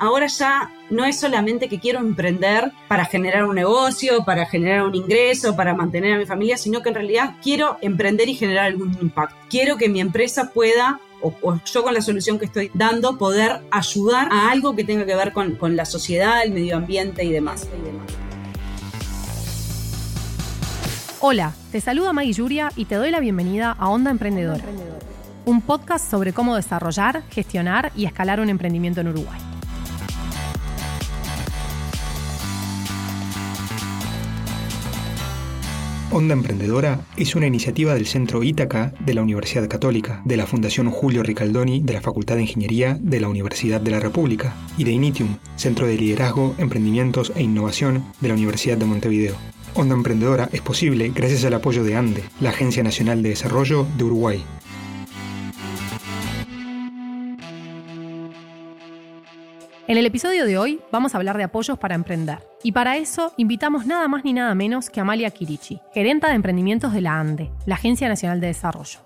ahora ya no es solamente que quiero emprender para generar un negocio, para generar un ingreso, para mantener a mi familia, sino que en realidad quiero emprender y generar algún impacto. Quiero que mi empresa pueda o, yo con la solución que estoy dando, poder ayudar a algo que tenga que ver con, la sociedad, el medio ambiente y demás. Hola, te saluda Maggie Yuria y te doy la bienvenida a Onda Emprendedora, un podcast sobre cómo desarrollar, gestionar y escalar un emprendimiento en Uruguay. Onda Emprendedora es una iniciativa del Centro Ítaca de la Universidad Católica, de la Fundación Julio Ricaldoni de la Facultad de Ingeniería de la Universidad de la República y de Initium, Centro de Liderazgo, Emprendimientos e Innovación de la Universidad de Montevideo. Onda Emprendedora es posible gracias al apoyo de ANDE, la Agencia Nacional de Desarrollo de Uruguay. En el episodio de hoy vamos a hablar de apoyos para emprender. Y para eso invitamos nada más ni nada menos que Amalia Kirichi, gerenta de emprendimientos de la ANDE, la Agencia Nacional de Desarrollo.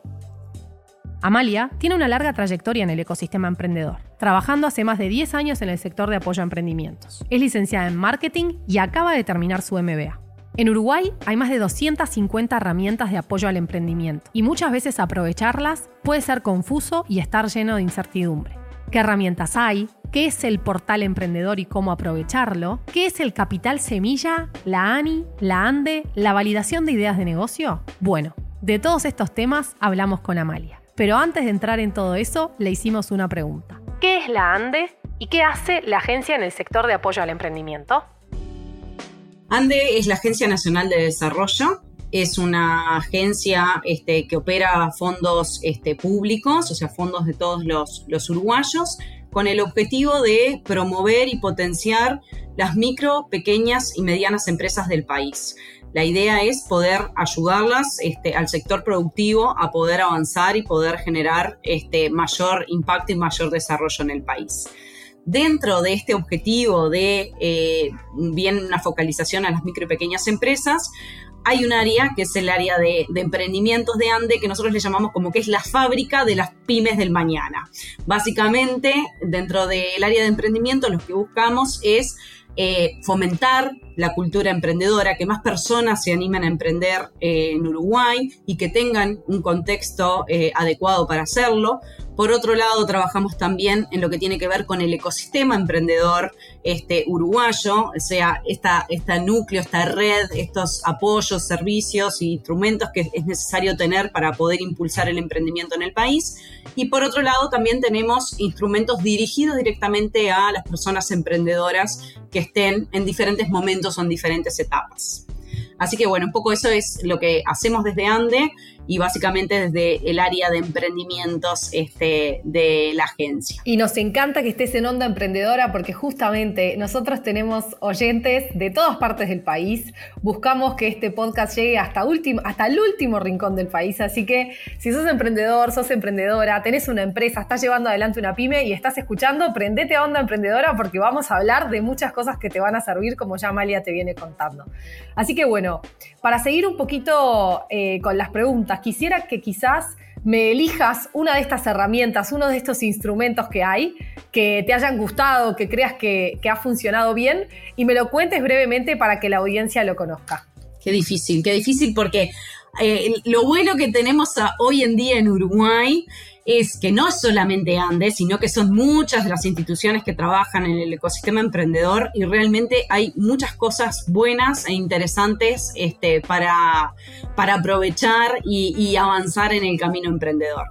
Amalia tiene una larga trayectoria en el ecosistema emprendedor, trabajando hace más de 10 años en el sector de apoyo a emprendimientos. Es licenciada en marketing y acaba de terminar su MBA. En Uruguay hay más de 250 herramientas de apoyo al emprendimiento y muchas veces aprovecharlas puede ser confuso y estar lleno de incertidumbre. ¿Qué herramientas hay? Qué es el portal emprendedor y cómo aprovecharlo, qué es el capital semilla, la ANI, la ANDE, la validación de ideas de negocio. Bueno, de todos estos temas hablamos con Amalia. Pero antes de entrar en todo eso, le hicimos una pregunta. ¿Qué es la ANDE y qué hace la agencia en el sector de apoyo al emprendimiento? ANDE es la Agencia Nacional de Desarrollo es una agencia este, que opera fondos este, públicos, o sea, fondos de todos los, los uruguayos, con el objetivo de promover y potenciar las micro, pequeñas y medianas empresas del país. La idea es poder ayudarlas este, al sector productivo a poder avanzar y poder generar este, mayor impacto y mayor desarrollo en el país. Dentro de este objetivo de eh, bien una focalización a las micro y pequeñas empresas, hay un área que es el área de, emprendimientos de ANDE que nosotros le llamamos como que es la fábrica de las pymes del mañana. Básicamente, dentro del área de emprendimiento lo que buscamos es eh, fomentar la cultura emprendedora, que más personas se animen a emprender eh, en Uruguay y que tengan un contexto adecuado para hacerlo. Por otro lado, trabajamos también en lo que tiene que ver con el ecosistema emprendedor este, uruguayo, o sea, esta, núcleo, esta red, estos apoyos, servicios e instrumentos que es necesario tener para poder impulsar el emprendimiento en el país. Y por otro lado, también tenemos instrumentos dirigidos directamente a las personas emprendedoras que estén en diferentes momentos o en diferentes etapas. Así que bueno, un poco eso es lo que hacemos desde ANDE y básicamente desde el área de emprendimientos este, de la agencia. Y nos encanta que estés en Onda Emprendedora porque justamente nosotros tenemos oyentes de todas partes del país. Buscamos que este podcast llegue hasta, último, hasta el último rincón del país. Así que si sos emprendedor, sos emprendedora, tenés una empresa, estás llevando adelante una pyme y estás escuchando, prendete a Onda Emprendedora porque vamos a hablar de muchas cosas que te van a servir como ya Amalia te viene contando. Así que bueno, para seguir un poquito eh, con las preguntas, Quisiera que quizás me elijas una de estas herramientas, uno de estos instrumentos que hay, que te hayan gustado, que creas que, ha funcionado bien y me lo cuentes brevemente para que la audiencia lo conozca. Qué difícil, qué difícil porque eh, lo bueno que tenemos hoy en día en Uruguay es que no solamente Andes, sino que son muchas de las instituciones que trabajan en el ecosistema emprendedor y realmente hay muchas cosas buenas e interesantes este, para, para aprovechar y, avanzar en el camino emprendedor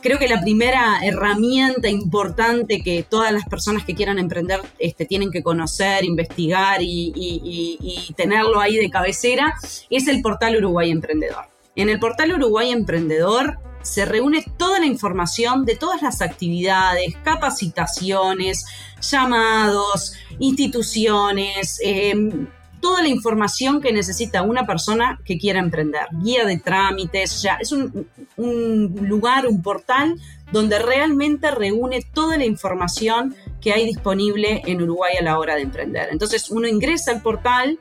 creo que la primera herramienta importante que todas las personas que quieran emprender este, tienen que conocer, investigar y, tenerlo ahí de cabecera es el portal Uruguay Emprendedor. En el portal Uruguay Emprendedor se reúne toda la información de todas las actividades, capacitaciones, llamados, instituciones, em, toda la información que necesita una persona que quiera emprender, guía de trámites, ya es un, un lugar, un portal donde realmente reúne toda la información que hay disponible en Uruguay a la hora de emprender. Entonces uno ingresa al portal,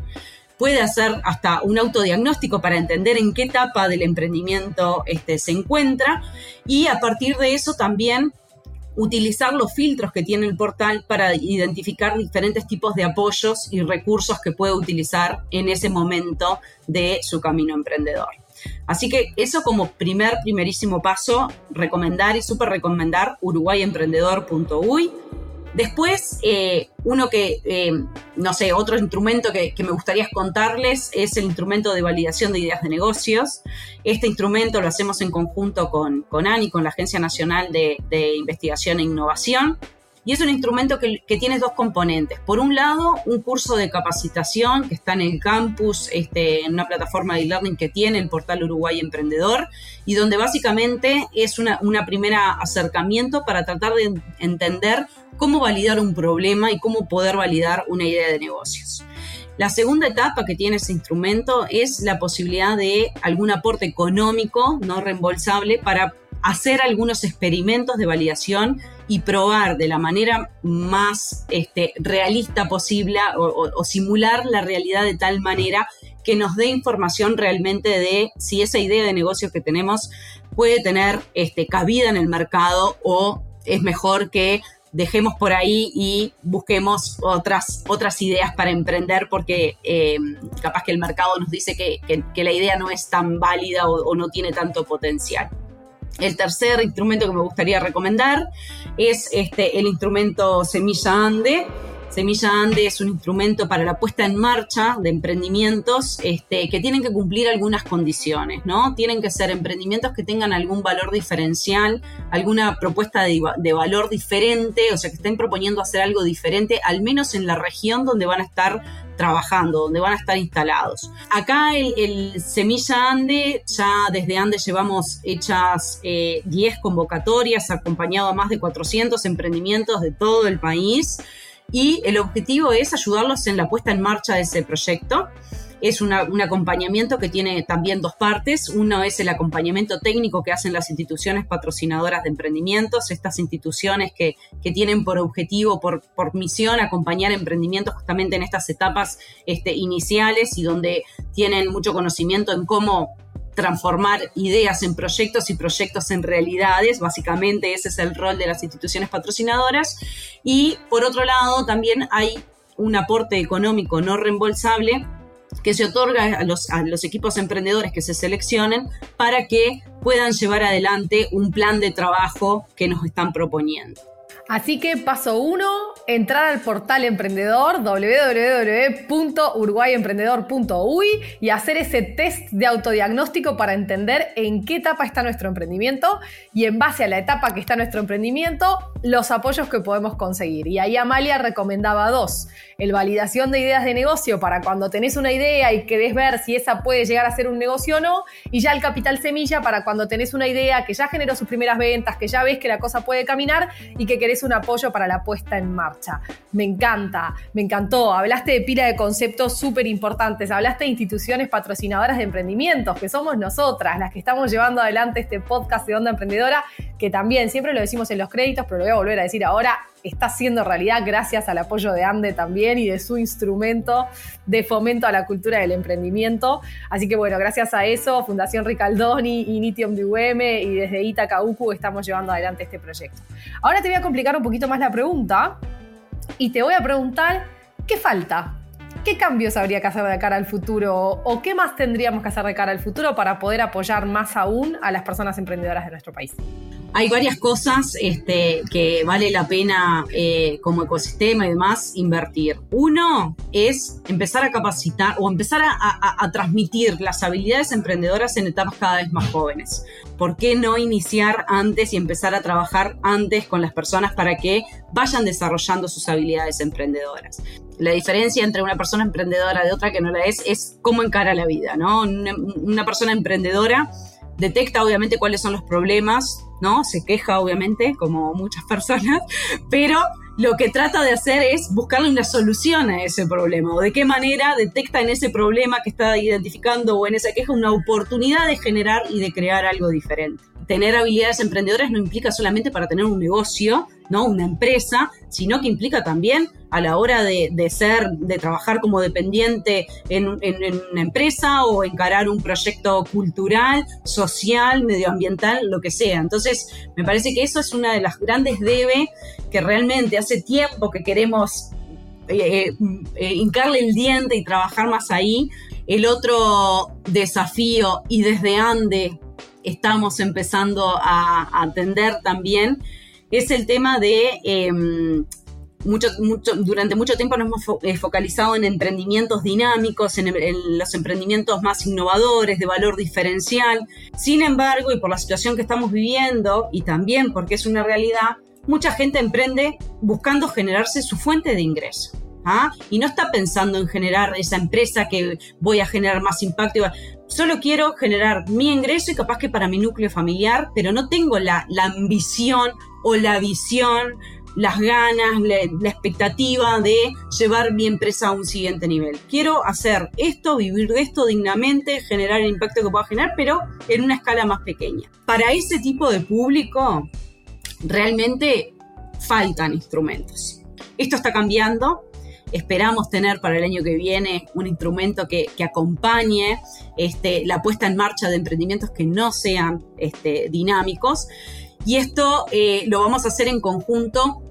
puede hacer hasta un autodiagnóstico para entender en qué etapa del emprendimiento este, se encuentra y a partir de eso también utilizar los filtros que tiene el portal para identificar diferentes tipos de apoyos y recursos que puede utilizar en ese momento de su camino emprendedor. Así que eso como primer, primerísimo paso, recomendar y súper recomendar uruguayemprendedor.uy. Después, eh, uno que, eh, no sé, otro instrumento que, me gustaría contarles es el instrumento de validación de ideas de negocios. Este instrumento lo hacemos en conjunto con, con ANI, con la Agencia Nacional de, de Investigación e Innovación. Y es un instrumento que, tiene dos componentes. Por un lado, un curso de capacitación que está en el campus, este, en una plataforma de e-learning que tiene el portal Uruguay Emprendedor, y donde básicamente es una, una primera acercamiento para tratar de entender cómo validar un problema y cómo poder validar una idea de negocios. La segunda etapa que tiene ese instrumento es la posibilidad de algún aporte económico no reembolsable para hacer algunos experimentos de validación y probar de la manera más este, realista posible o, simular la realidad de tal manera que nos dé información realmente de si esa idea de negocio que tenemos puede tener este, cabida en el mercado o es mejor que dejemos por ahí y busquemos otras, otras ideas para emprender porque eh, capaz que el mercado nos dice que, la idea no es tan válida o no tiene tanto potencial. El tercer instrumento que me gustaría recomendar es este, el instrumento Semilla Ande. Semilla Ande es un instrumento para la puesta en marcha de emprendimientos este, que tienen que cumplir algunas condiciones, ¿no? Tienen que ser emprendimientos que tengan algún valor diferencial, alguna propuesta de, de valor diferente, o sea, que estén proponiendo hacer algo diferente, al menos en la región donde van a estar trabajando, donde van a estar instalados. Acá el, Semilla Ande, ya desde Ande llevamos hechas 10 eh, convocatorias, acompañado a más de 400 emprendimientos de todo el país y el objetivo es ayudarlos en la puesta en marcha de ese proyecto es un acompañamiento que tiene también dos partes. Uno es el acompañamiento técnico que hacen las instituciones patrocinadoras de emprendimientos, estas instituciones que, tienen por objetivo, por, por, misión, acompañar emprendimientos justamente en estas etapas este, iniciales y donde tienen mucho conocimiento en cómo transformar ideas en proyectos y proyectos en realidades. Básicamente ese es el rol de las instituciones patrocinadoras. Y por otro lado, también hay un aporte económico no reembolsable que se otorga a los, a los equipos emprendedores que se seleccionen para que puedan llevar adelante un plan de trabajo que nos están proponiendo. Así que paso uno, entrar al portal emprendedor www.uruguayemprendedor.uy y hacer ese test de autodiagnóstico para entender en qué etapa está nuestro emprendimiento y en base a la etapa que está nuestro emprendimiento, los apoyos que podemos conseguir. Y ahí Amalia recomendaba dos. El validación de ideas de negocio para cuando tenés una idea y querés ver si esa puede llegar a ser un negocio o no. Y ya el capital semilla para cuando tenés una idea que ya generó sus primeras ventas, que ya ves que la cosa puede caminar y que querés es un apoyo para la puesta en marcha. Me encanta, me encantó. Hablaste de pila de conceptos súper importantes. Hablaste de instituciones patrocinadoras de emprendimientos, que somos nosotras, las que estamos llevando adelante este podcast de Onda Emprendedora, que también siempre lo decimos en los créditos, pero lo voy a volver a decir ahora, está siendo realidad gracias al apoyo de ANDE también y de su instrumento de fomento a la cultura del emprendimiento. Así que bueno, gracias a eso, Fundación Ricaldoni, Initium de UM y desde Itaca UCU estamos llevando adelante este proyecto. Ahora te voy a complicar un poquito más la pregunta y te voy a preguntar, ¿qué falta? ¿Qué cambios habría que hacer de cara al futuro o qué más tendríamos que hacer de cara al futuro para poder apoyar más aún a las personas emprendedoras de nuestro país? Hay varias cosas este, que vale la pena eh, como ecosistema y demás invertir. Uno es empezar a capacitar o empezar a, transmitir las habilidades emprendedoras en etapas cada vez más jóvenes. ¿Por qué no iniciar antes y empezar a trabajar antes con las personas para que vayan desarrollando sus habilidades emprendedoras? La diferencia entre una persona emprendedora de otra que no la es es cómo encara la vida, ¿no? una persona emprendedora detecta obviamente cuáles son los problemas, ¿no? Se queja obviamente, como muchas personas, pero lo que trata de hacer es buscarle una solución a ese problema o de qué manera detecta en ese problema que está identificando o en esa queja una oportunidad de generar y de crear algo diferente. Tener habilidades emprendedoras no implica solamente para tener un negocio, ¿no? Una empresa, sino que implica también a la hora de, ser, de trabajar como dependiente en, una empresa o encarar un proyecto cultural, social, medioambiental, lo que sea. Entonces, me parece que eso es una de las grandes debe que realmente hace tiempo que queremos eh, eh, eh, hincarle el diente y trabajar más ahí. El otro desafío, y desde Ande estamos empezando a atender también, es el tema de... Em, mucho, mucho, durante mucho tiempo nos hemos eh, focalizado en emprendimientos dinámicos, en, los emprendimientos más innovadores, de valor diferencial. Sin embargo, y por la situación que estamos viviendo, y también porque es una realidad, mucha gente emprende buscando generarse su fuente de ingreso. ¿ah? Y no está pensando en generar esa empresa que voy a generar más impacto. Solo quiero generar mi ingreso y capaz que para mi núcleo familiar, pero no tengo la, la ambición o la visión, las ganas, la, expectativa de llevar mi empresa a un siguiente nivel. Quiero hacer esto, vivir de esto dignamente, generar el impacto que pueda generar, pero en una escala más pequeña. Para ese tipo de público, realmente faltan instrumentos. Esto está cambiando. Esperamos tener para el año que viene un instrumento que, acompañe este, la puesta en marcha de emprendimientos que no sean este, dinámicos y esto eh, lo vamos a hacer en conjunto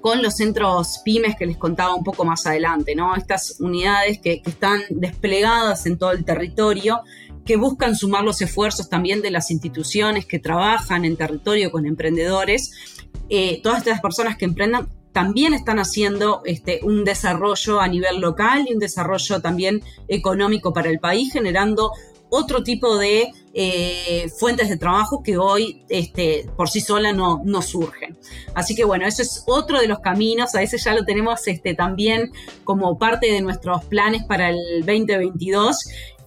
con los centros pymes que les contaba un poco más adelante, ¿no? Estas unidades que, están desplegadas en todo el territorio, que buscan sumar los esfuerzos también de las instituciones que trabajan en territorio con emprendedores. Eh, todas estas personas que emprendan también están haciendo este, un desarrollo a nivel local y un desarrollo también económico para el país, generando otro tipo de eh, fuentes de trabajo que hoy este, por sí sola no, no surgen. Así que bueno, eso es otro de los caminos, a veces ya lo tenemos este, también como parte de nuestros planes para el 2022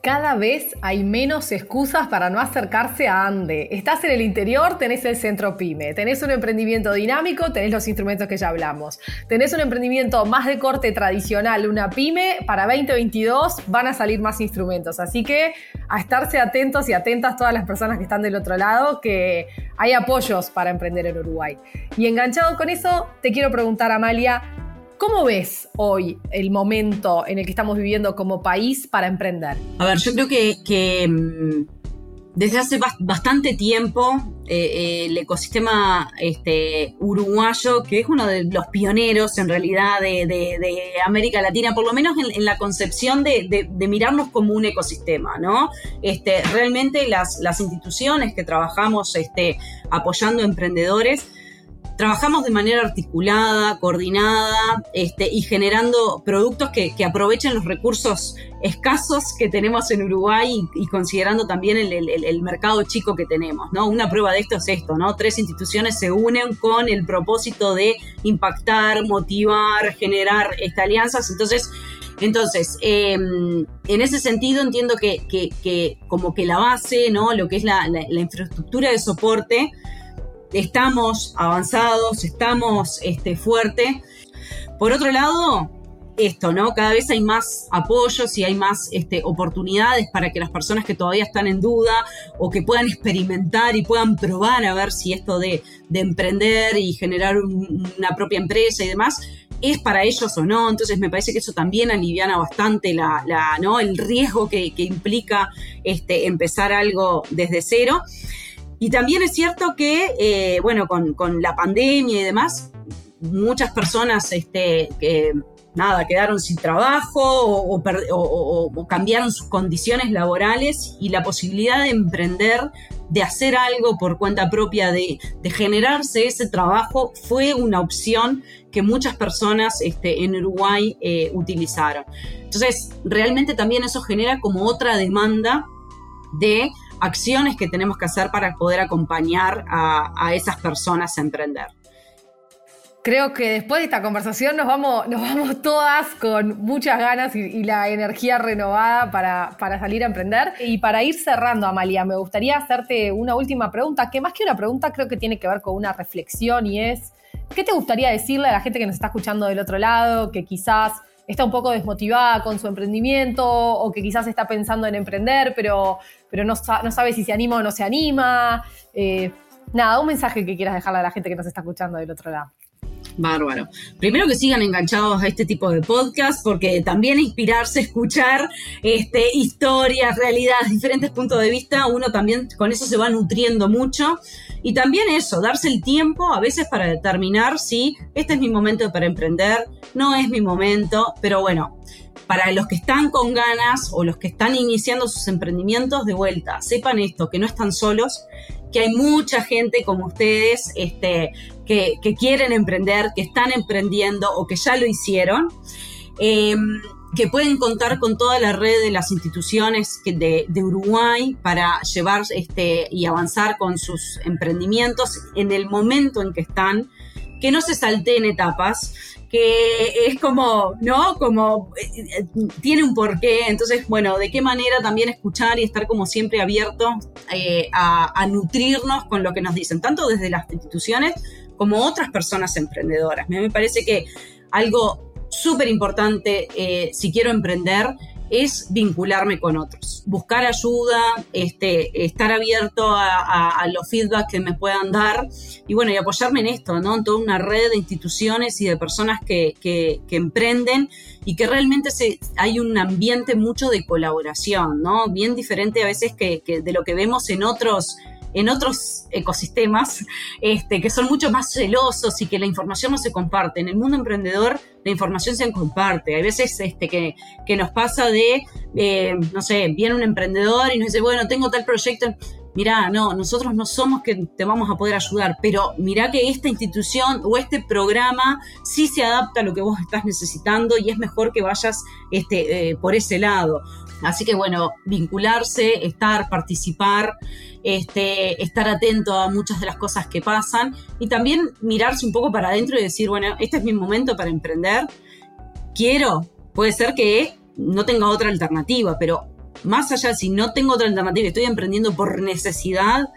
cada vez hay menos excusas para no acercarse a Ande. Estás en el interior, tenés el centro PyME, tenés un emprendimiento dinámico, tenés los instrumentos que ya hablamos. Tenés un emprendimiento más de corte tradicional, una PyME, para 2022 van a salir más instrumentos. Así que a estarse atentos y atentas todas las personas que están del otro lado, que hay apoyos para emprender en Uruguay. Y enganchado con eso, te quiero preguntar, Amalia, ¿Cómo ves hoy el momento en el que estamos viviendo como país para emprender? A ver, yo creo que, mm, desde hace bastante tiempo eh, eh, el ecosistema este, uruguayo, que es uno de los pioneros en realidad de, América Latina, por lo menos en, la concepción de, mirarnos como un ecosistema, ¿no? Este, realmente las, instituciones que trabajamos este, apoyando emprendedores, trabajamos de manera articulada, coordinada este, y generando productos que, aprovechen los recursos escasos que tenemos en Uruguay y, considerando también el, mercado chico que tenemos. ¿no? Una prueba de esto es esto, ¿no? Tres instituciones se unen con el propósito de impactar, motivar, generar estas alianzas. Entonces, entonces, em, en ese sentido entiendo que, como que la base, ¿no? Lo que es la, la infraestructura de soporte, estamos avanzados, estamos este, fuerte. Por otro lado, esto, ¿no? Cada vez hay más apoyos y hay más este, oportunidades para que las personas que todavía están en duda o que puedan experimentar y puedan probar a ver si esto de, emprender y generar una propia empresa y demás es para ellos o no. Entonces me parece que eso también aliviana bastante la, ¿no? el riesgo que, implica este, empezar algo desde cero. Y también es cierto que, eh, bueno, con, la pandemia y demás, muchas personas este, que, nada, quedaron sin trabajo o, cambiaron sus condiciones laborales y la posibilidad de emprender, de hacer algo por cuenta propia, de, generarse ese trabajo, fue una opción que muchas personas este, en Uruguay eh, utilizaron. Entonces, realmente también eso genera como otra demanda de acciones que tenemos que hacer para poder acompañar a, esas personas a emprender. Creo que después de esta conversación nos vamos, nos vamos todas con muchas ganas y, la energía renovada para, para, salir a emprender. Y para ir cerrando, Amalia, me gustaría hacerte una última pregunta, que más que una pregunta creo que tiene que ver con una reflexión y es, ¿qué te gustaría decirle a la gente que nos está escuchando del otro lado, que quizás está un poco desmotivada con su emprendimiento o que quizás está pensando en emprender, pero, pero no, no sabe si se anima o no se anima. Eh, nada, un mensaje que quieras dejarle a la gente que nos está escuchando del otro lado. Bárbaro. Primero que sigan enganchados a este tipo de podcast, porque también inspirarse, escuchar este, historias, realidades, diferentes puntos de vista, uno también con eso se va nutriendo mucho. Y también eso, darse el tiempo a veces para determinar si este es mi momento para emprender, no es mi momento, pero bueno, para los que están con ganas o los que están iniciando sus emprendimientos de vuelta, sepan esto, que no están solos, que hay mucha gente como ustedes este, que, quieren emprender, que están emprendiendo o que ya lo hicieron. Em, que pueden contar con toda la red de las instituciones de, Uruguay para llevar este, y avanzar con sus emprendimientos en el momento en que están, que no se salteen etapas, que es como, ¿no? Como eh, eh, tiene un porqué. Entonces, bueno, de qué manera también escuchar y estar como siempre abierto eh, a, nutrirnos con lo que nos dicen, tanto desde las instituciones como otras personas emprendedoras. Me parece que algo súper importante si quiero emprender es vincularme con otros, buscar ayuda, este, estar abierto a, los feedbacks que me puedan dar y bueno, y apoyarme en esto, ¿no? En toda una red de instituciones y de personas que, que, emprenden y que realmente se, hay un ambiente mucho de colaboración, ¿no? Bien diferente a veces que de lo que vemos en otros en otros ecosistemas este, que son mucho más celosos y que la información no se comparte. En el mundo emprendedor la información se comparte. Hay veces este, que, que nos pasa de, eh, no sé, viene un emprendedor y nos dice, bueno, tengo tal proyecto. Mirá, no, nosotros no somos que te vamos a poder ayudar, pero mirá que esta institución o este programa sí se adapta a lo que vos estás necesitando y es mejor que vayas este, eh, por ese lado. Así que bueno, vincularse, estar, participar, este, estar atento a muchas de las cosas que pasan y también mirarse un poco para adentro y decir, bueno, este es mi momento para emprender. Quiero, puede ser que no tenga otra alternativa, pero más allá, si no tengo otra alternativa, estoy emprendiendo por necesidad,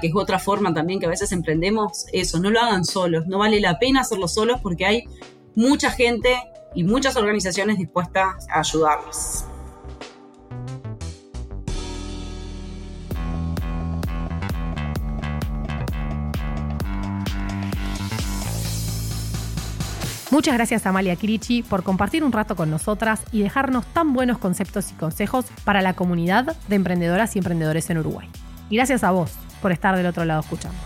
que es otra forma también que a veces emprendemos, eso, no lo hagan solos, no vale la pena hacerlo solos porque hay mucha gente y muchas organizaciones dispuestas a ayudarlos. Muchas gracias a Amalia Kirichi por compartir un rato con nosotras y dejarnos tan buenos conceptos y consejos para la comunidad de emprendedoras y emprendedores en Uruguay. Y gracias a vos por estar del otro lado escuchando.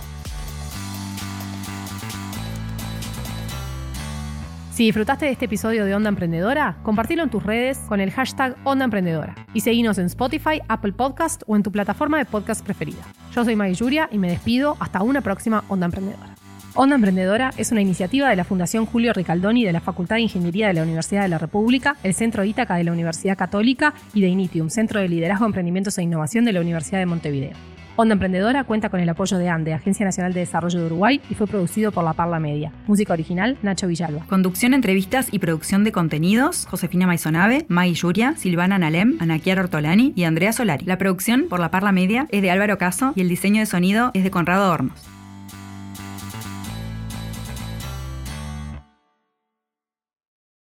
Si disfrutaste de este episodio de Onda Emprendedora, compartilo en tus redes con el hashtag Onda Emprendedora y seguinos en Spotify, Apple Podcast o en tu plataforma de podcast preferida. Yo soy Maggie Yuria y me despido hasta una próxima Onda Emprendedora. Onda Emprendedora es una iniciativa de la Fundación Julio Ricaldoni de la Facultad de Ingeniería de la Universidad de la República, el Centro Ítaca de la Universidad Católica y de Initium, Centro de Liderazgo, Emprendimientos e Innovación de la Universidad de Montevideo. Onda Emprendedora cuenta con el apoyo de ANDE, Agencia Nacional de Desarrollo de Uruguay, y fue producido por La Parla Media. Música original, Nacho Villalba. Conducción, entrevistas y producción de contenidos, Josefina Maisonave, Maggie Yuria, Silvana Nalem, Anaquiar Ortolani y Andrea Solari. La producción por La Parla Media es de Álvaro Caso y el diseño de sonido es de Conrado Hornos.